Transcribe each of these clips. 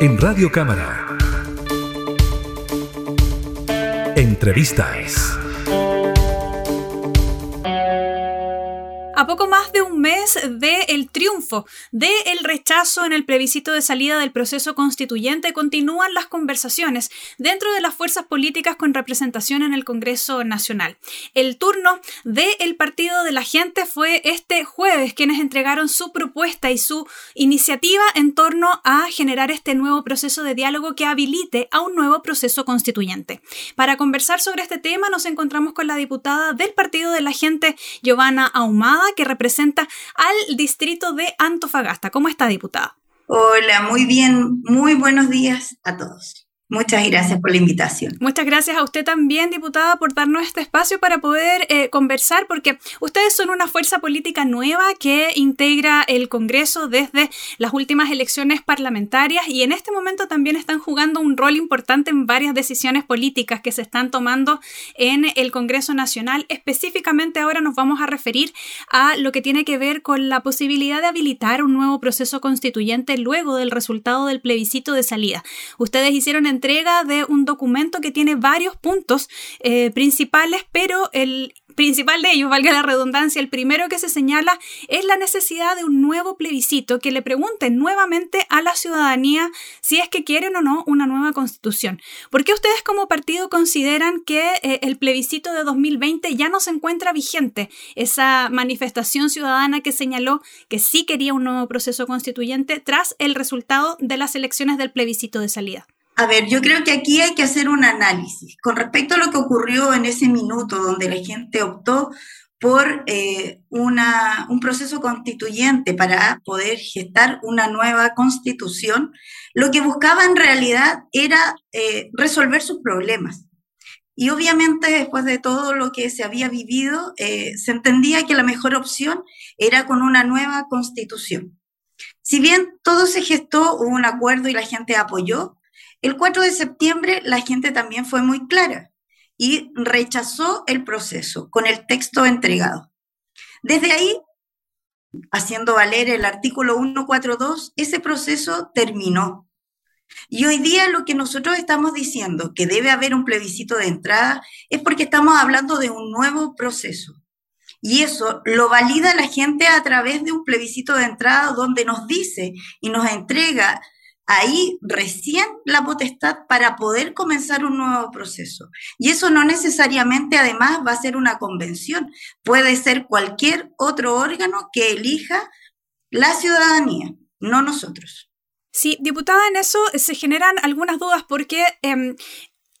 En Radio Cámara. Entrevistas. a poco más de un mes del triunfo del rechazo en el plebiscito de salida del proceso constituyente, continúan las conversaciones dentro de las fuerzas políticas con representación en el Congreso Nacional. El turno del Partido de la Gente fue este jueves, quienes entregaron su propuesta y su iniciativa en torno a generar este nuevo proceso de diálogo que habilite a un nuevo proceso constituyente. Para conversar sobre este tema nos encontramos con la diputada del Partido de la Gente, Giovanna Ahumada, que representa al distrito de Antofagasta. ¿Cómo está, diputada? Hola, muy bien, muy buenos días a todos. Muchas gracias por la invitación. Muchas gracias a usted también, diputada, por darnos este espacio para poder eh, conversar, porque ustedes son una fuerza política nueva que integra el Congreso desde las últimas elecciones parlamentarias y en este momento también están jugando un rol importante en varias decisiones políticas que se están tomando en el Congreso Nacional. Específicamente ahora nos vamos a referir a lo que tiene que ver con la posibilidad de habilitar un nuevo proceso constituyente luego del resultado del plebiscito de salida. Ustedes hicieron en entrega de un documento que tiene varios puntos eh, principales, pero el principal de ellos, valga la redundancia, el primero que se señala es la necesidad de un nuevo plebiscito que le pregunte nuevamente a la ciudadanía si es que quieren o no una nueva constitución. ¿Por qué ustedes como partido consideran que eh, el plebiscito de 2020 ya no se encuentra vigente? Esa manifestación ciudadana que señaló que sí quería un nuevo proceso constituyente tras el resultado de las elecciones del plebiscito de salida. A ver, yo creo que aquí hay que hacer un análisis con respecto a lo que ocurrió en ese minuto donde la gente optó por eh, una, un proceso constituyente para poder gestar una nueva constitución, lo que buscaba en realidad era eh, resolver sus problemas. Y obviamente después de todo lo que se había vivido, eh, se entendía que la mejor opción era con una nueva constitución. Si bien todo se gestó, hubo un acuerdo y la gente apoyó, el 4 de septiembre la gente también fue muy clara y rechazó el proceso con el texto entregado. Desde ahí, haciendo valer el artículo 142, ese proceso terminó. Y hoy día lo que nosotros estamos diciendo, que debe haber un plebiscito de entrada, es porque estamos hablando de un nuevo proceso. Y eso lo valida la gente a través de un plebiscito de entrada donde nos dice y nos entrega ahí recién la potestad para poder comenzar un nuevo proceso. Y eso no necesariamente además va a ser una convención, puede ser cualquier otro órgano que elija la ciudadanía, no nosotros. Sí, diputada, en eso se generan algunas dudas porque em,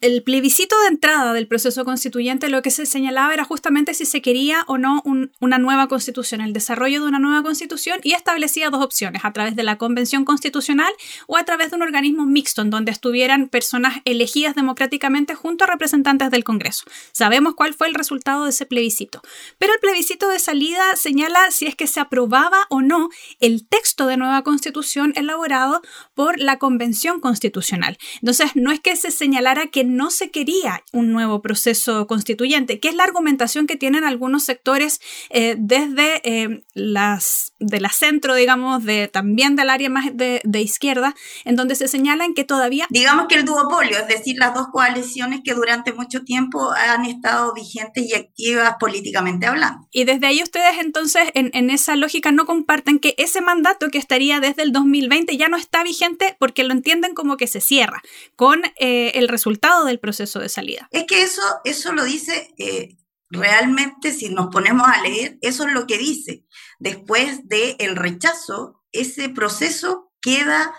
el plebiscito de entrada del proceso constituyente lo que se señalaba era justamente si se quería o no una nueva constitución, el desarrollo de una nueva constitución y establecía dos opciones, a través de la convención constitucional o a través de un organismo mixto en donde estuvieran personas elegidas democráticamente junto a representantes del Congreso. Sabemos cuál fue el resultado de ese plebiscito, pero el plebiscito de salida señala si es que se aprobaba o no el texto de nueva constitución elaborado por la convención constitucional. Entonces, no es que se señalara que no se quería un nuevo proceso constituyente, que es la argumentación que tienen algunos sectores eh, desde eh, las de la centro, digamos, de también del área más de, izquierda, en donde se señalan que todavía... Digamos que el duopolio, es decir, las dos coaliciones que durante mucho tiempo han estado vigentes y activas políticamente hablando. Y desde ahí ustedes entonces en, en esa lógica no comparten que ese mandato que estaría desde el 2020 ya no está vigente porque lo entienden como que se cierra con eh, el resultado del proceso de salida. Es que eso, eso lo dice eh, realmente, si nos ponemos a leer, eso es lo que dice. Después del el rechazo, ese proceso queda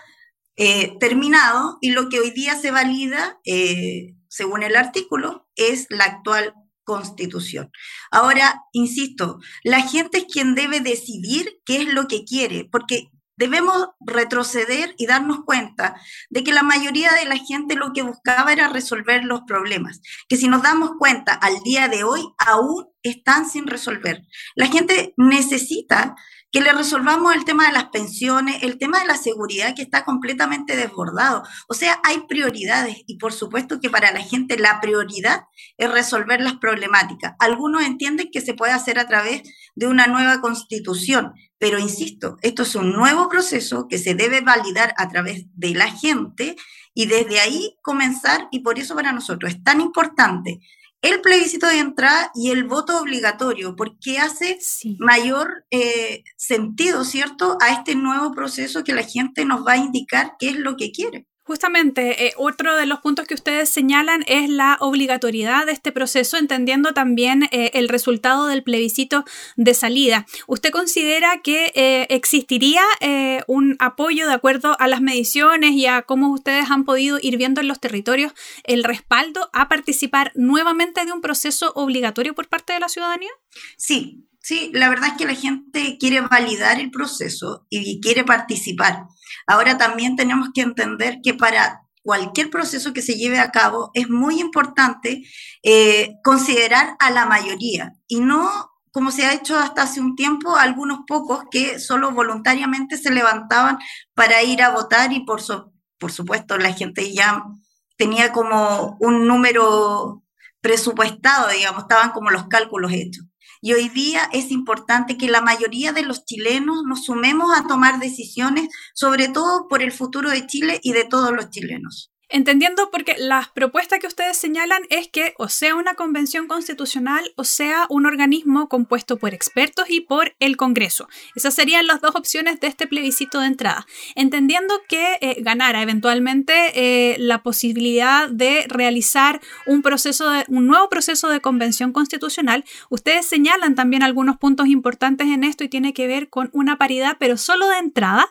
eh, terminado y lo que hoy día se valida, eh, según el artículo, es la actual constitución. Ahora, insisto, la gente es quien debe decidir qué es lo que quiere, porque debemos retroceder y darnos cuenta de que la mayoría de la gente lo que buscaba era resolver los problemas, que si nos damos cuenta al día de hoy aún están sin resolver. La gente necesita que le resolvamos el tema de las pensiones, el tema de la seguridad que está completamente desbordado. O sea, hay prioridades y por supuesto que para la gente la prioridad es resolver las problemáticas. Algunos entienden que se puede hacer a través de una nueva constitución, pero insisto, esto es un nuevo proceso que se debe validar a través de la gente y desde ahí comenzar y por eso para nosotros es tan importante el plebiscito de entrada y el voto obligatorio, porque hace mayor eh, sentido, ¿cierto?, a este nuevo proceso que la gente nos va a indicar qué es lo que quiere. Justamente, eh, otro de los puntos que ustedes señalan es la obligatoriedad de este proceso, entendiendo también eh, el resultado del plebiscito de salida. ¿Usted considera que eh, existiría un apoyo de acuerdo a las mediciones y a cómo ustedes han podido ir viendo en los territorios el respaldo a participar nuevamente de un proceso obligatorio por parte de la ciudadanía? Sí, sí, la verdad es que la gente quiere validar el proceso y quiere participar. Ahora también tenemos que entender que para cualquier proceso que se lleve a cabo es muy importante eh, considerar a la mayoría y no como se ha hecho hasta hace un tiempo, algunos pocos que solo voluntariamente se levantaban para ir a votar y por, por supuesto la gente ya tenía como un número presupuestado, digamos, estaban como los cálculos hechos. Y hoy día es importante que la mayoría de los chilenos nos sumemos a tomar decisiones, sobre todo por el futuro de Chile y de todos los chilenos. Entendiendo porque las propuestas que ustedes señalan es que o sea una convención constitucional o sea un organismo compuesto por expertos y por el Congreso. Esas serían las dos opciones de este plebiscito de entrada. Entendiendo que eh, ganara eventualmente eh, la posibilidad de realizar un proceso de, un nuevo proceso de convención constitucional, ustedes señalan también algunos puntos importantes en esto y tiene que ver con una paridad, pero solo de entrada,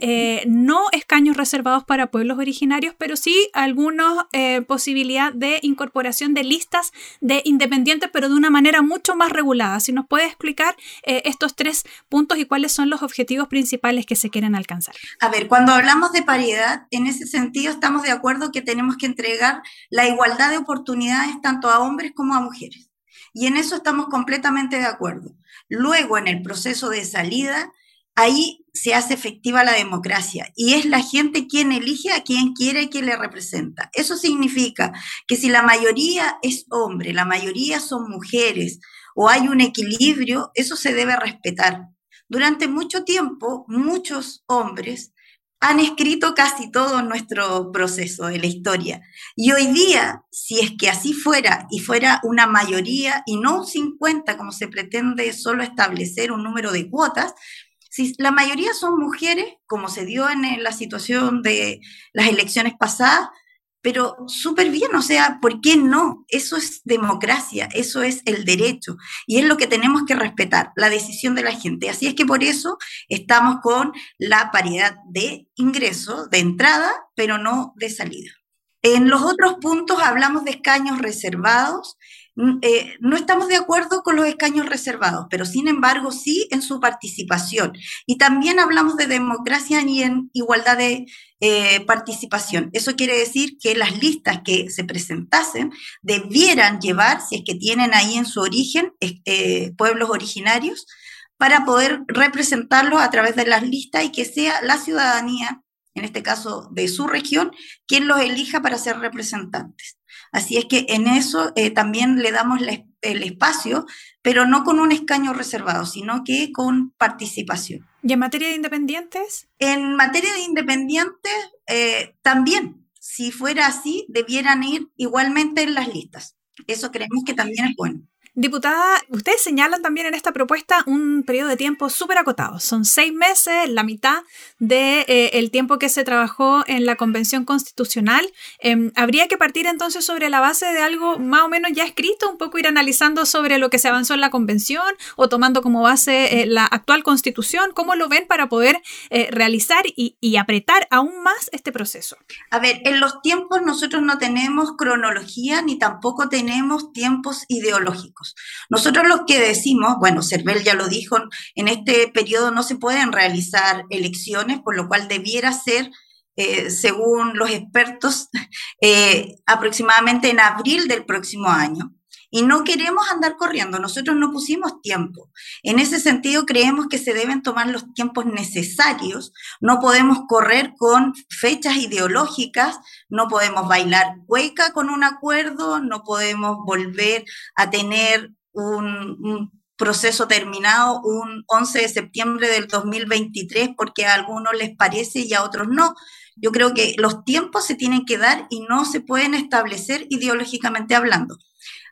eh, no escaños reservados para pueblos originarios, pero sí alguna eh, posibilidad de incorporación de listas de independientes, pero de una manera mucho más regulada. Si nos puede explicar eh, estos tres puntos y cuáles son los objetivos principales que se quieren alcanzar. A ver, cuando hablamos de paridad, en ese sentido estamos de acuerdo que tenemos que entregar la igualdad de oportunidades tanto a hombres como a mujeres. Y en eso estamos completamente de acuerdo. Luego, en el proceso de salida, ahí se hace efectiva la democracia y es la gente quien elige a quien quiere y quien le representa. Eso significa que si la mayoría es hombre, la mayoría son mujeres o hay un equilibrio, eso se debe respetar. Durante mucho tiempo, muchos hombres han escrito casi todo nuestro proceso de la historia. Y hoy día, si es que así fuera y fuera una mayoría y no un 50 como se pretende solo establecer un número de cuotas, si la mayoría son mujeres, como se dio en la situación de las elecciones pasadas, pero súper bien, o sea, ¿por qué no? Eso es democracia, eso es el derecho y es lo que tenemos que respetar, la decisión de la gente. Así es que por eso estamos con la paridad de ingreso, de entrada, pero no de salida. En los otros puntos hablamos de escaños reservados Mm, eh, no estamos de acuerdo con los escaños reservados, pero sin embargo sí en su participación. Y también hablamos de democracia y en igualdad de eh, participación. Eso quiere decir que las listas que se presentasen debieran llevar, si es que tienen ahí en su origen eh, pueblos originarios, para poder representarlos a través de las listas y que sea la ciudadanía, en este caso de su región, quien los elija para ser representantes. Así es que en eso eh, también le damos el espacio, pero no con un escaño reservado, sino que con participación. ¿Y en materia de independientes? En materia de independientes, eh, también, si fuera así, debieran ir igualmente en las listas. Eso creemos que también es bueno. Diputada, ustedes señalan también en esta propuesta un periodo de tiempo súper acotado. Son seis meses, la mitad del de, eh, tiempo que se trabajó en la Convención Constitucional. Em, ¿Habría que partir entonces sobre la base de algo más o menos ya escrito, un poco ir analizando sobre lo que se avanzó en la Convención o tomando como base eh, la actual Constitución? ¿Cómo lo ven para poder eh, realizar y apretar aún más este proceso? A ver, en los tiempos nosotros no tenemos cronología ni tampoco tenemos tiempos ideológicos. Nosotros los que decimos, bueno, Cervel ya lo dijo, en este periodo no se pueden realizar elecciones, por lo cual debiera ser, eh, según los expertos, eh, aproximadamente en abril del próximo año. Y no queremos andar corriendo. Nosotros no pusimos tiempo. En ese sentido, creemos que se deben tomar los tiempos necesarios. No podemos correr con fechas ideológicas, no podemos bailar hueca con un acuerdo, no podemos volver a tener un, proceso terminado un 11 de septiembre del 2023 porque a algunos les parece y a otros no. Yo creo que los tiempos se tienen que dar y no se pueden establecer ideológicamente hablando.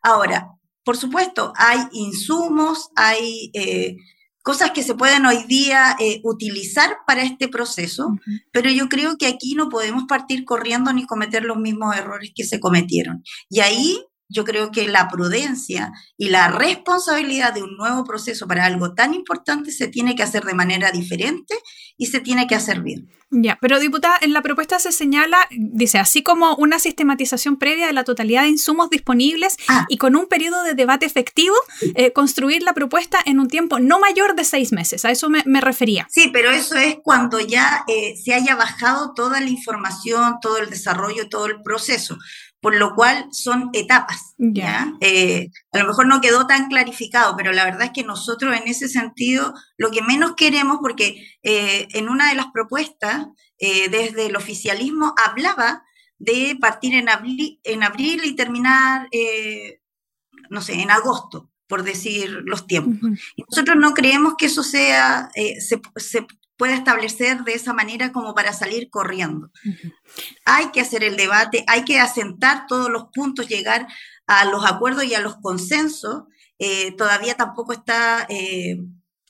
Ahora, por supuesto, hay insumos, hay eh, cosas que se pueden hoy día eh, utilizar para este proceso, pero yo creo que aquí no podemos partir corriendo ni cometer los mismos errores que se cometieron. Y ahí yo creo que la prudencia y la responsabilidad de un nuevo proceso para algo tan importante se tiene que hacer de manera diferente y se tiene que hacer bien. Ya, pero diputada, en la propuesta se señala, dice, así como una sistematización previa de la totalidad de insumos disponibles ah. y con un periodo de debate efectivo, eh, construir la propuesta en un tiempo no mayor de seis meses. A eso me, refería. Sí, pero eso es cuando ya eh, se haya bajado toda la información, todo el desarrollo, todo el proceso por lo cual son etapas. ¿ya? Eh, a lo mejor no quedó tan clarificado, pero la verdad es que nosotros en ese sentido lo que menos queremos, porque eh, en una de las propuestas eh, desde el oficialismo hablaba de partir en abril, en abril y terminar, no sé, en agosto por decir los tiempos. Nosotros no creemos que eso sea, se, se, pueda establecer de esa manera como para salir corriendo. Hay que hacer el debate, hay que asentar todos los puntos, llegar a los acuerdos y a los consensos. Eh, todavía tampoco está, eh,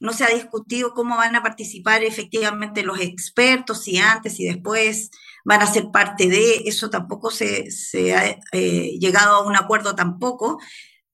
no se ha discutido cómo van a participar efectivamente los expertos, si antes y después van a ser parte de, eso tampoco se, se ha eh, llegado a un acuerdo tampoco.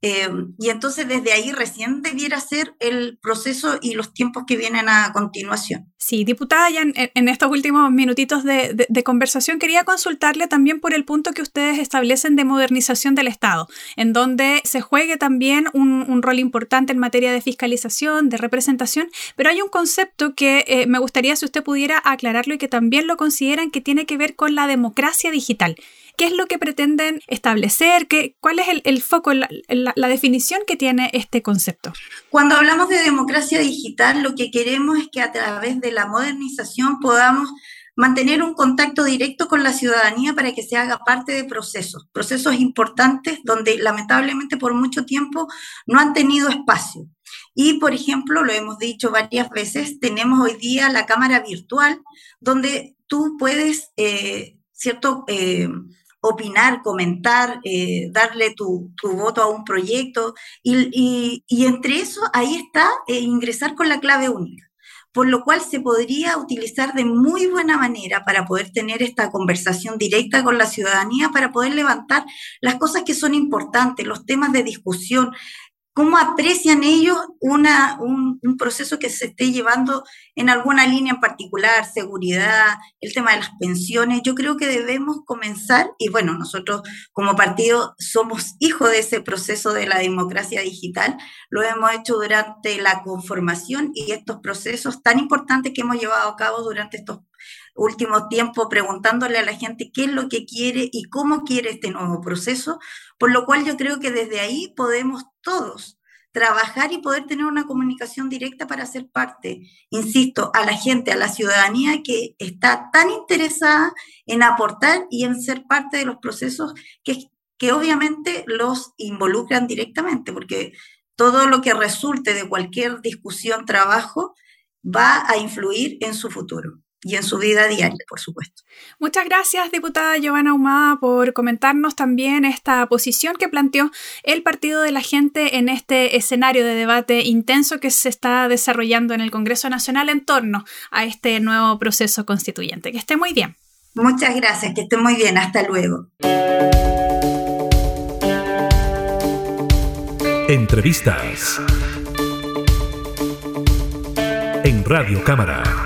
Eh, y entonces desde ahí recién debiera ser el proceso y los tiempos que vienen a continuación. Sí, diputada, ya en, estos últimos minutitos de, conversación quería consultarle también por el punto que ustedes establecen de modernización del Estado, en donde se juegue también un, rol importante en materia de fiscalización, de representación, pero hay un concepto que eh, me gustaría si usted pudiera aclararlo y que también lo consideran que tiene que ver con la democracia digital. ¿Qué es lo que pretenden establecer? ¿Qué, ¿Cuál es el, foco, la, definición que tiene este concepto? Cuando hablamos de democracia digital, lo que queremos es que a través de la modernización podamos mantener un contacto directo con la ciudadanía para que se haga parte de procesos, procesos importantes donde lamentablemente por mucho tiempo no han tenido espacio. Y, por ejemplo, lo hemos dicho varias veces, tenemos hoy día la cámara virtual donde tú puedes, eh, ¿cierto?, eh, opinar, comentar, eh, darle tu, voto a un proyecto. Y, entre eso ahí está eh, ingresar con la clave única, por lo cual se podría utilizar de muy buena manera para poder tener esta conversación directa con la ciudadanía, para poder levantar las cosas que son importantes, los temas de discusión, ¿Cómo aprecian ellos una, un, proceso que se esté llevando en alguna línea en particular, seguridad, el tema de las pensiones? Yo creo que debemos comenzar, y bueno, nosotros como partido somos hijos de ese proceso de la democracia digital, lo hemos hecho durante la conformación y estos procesos tan importantes que hemos llevado a cabo durante estos último tiempo preguntándole a la gente qué es lo que quiere y cómo quiere este nuevo proceso, por lo cual yo creo que desde ahí podemos todos trabajar y poder tener una comunicación directa para ser parte, insisto, a la gente, a la ciudadanía que está tan interesada en aportar y en ser parte de los procesos que, que obviamente los involucran directamente, porque todo lo que resulte de cualquier discusión, trabajo, va a influir en su futuro y en su vida diaria, por supuesto. Muchas gracias, diputada Giovanna Humada, por comentarnos también esta posición que planteó el Partido de la Gente en este escenario de debate intenso que se está desarrollando en el Congreso Nacional en torno a este nuevo proceso constituyente. Que esté muy bien. Muchas gracias, que esté muy bien. Hasta luego. Entrevistas en Radio Cámara.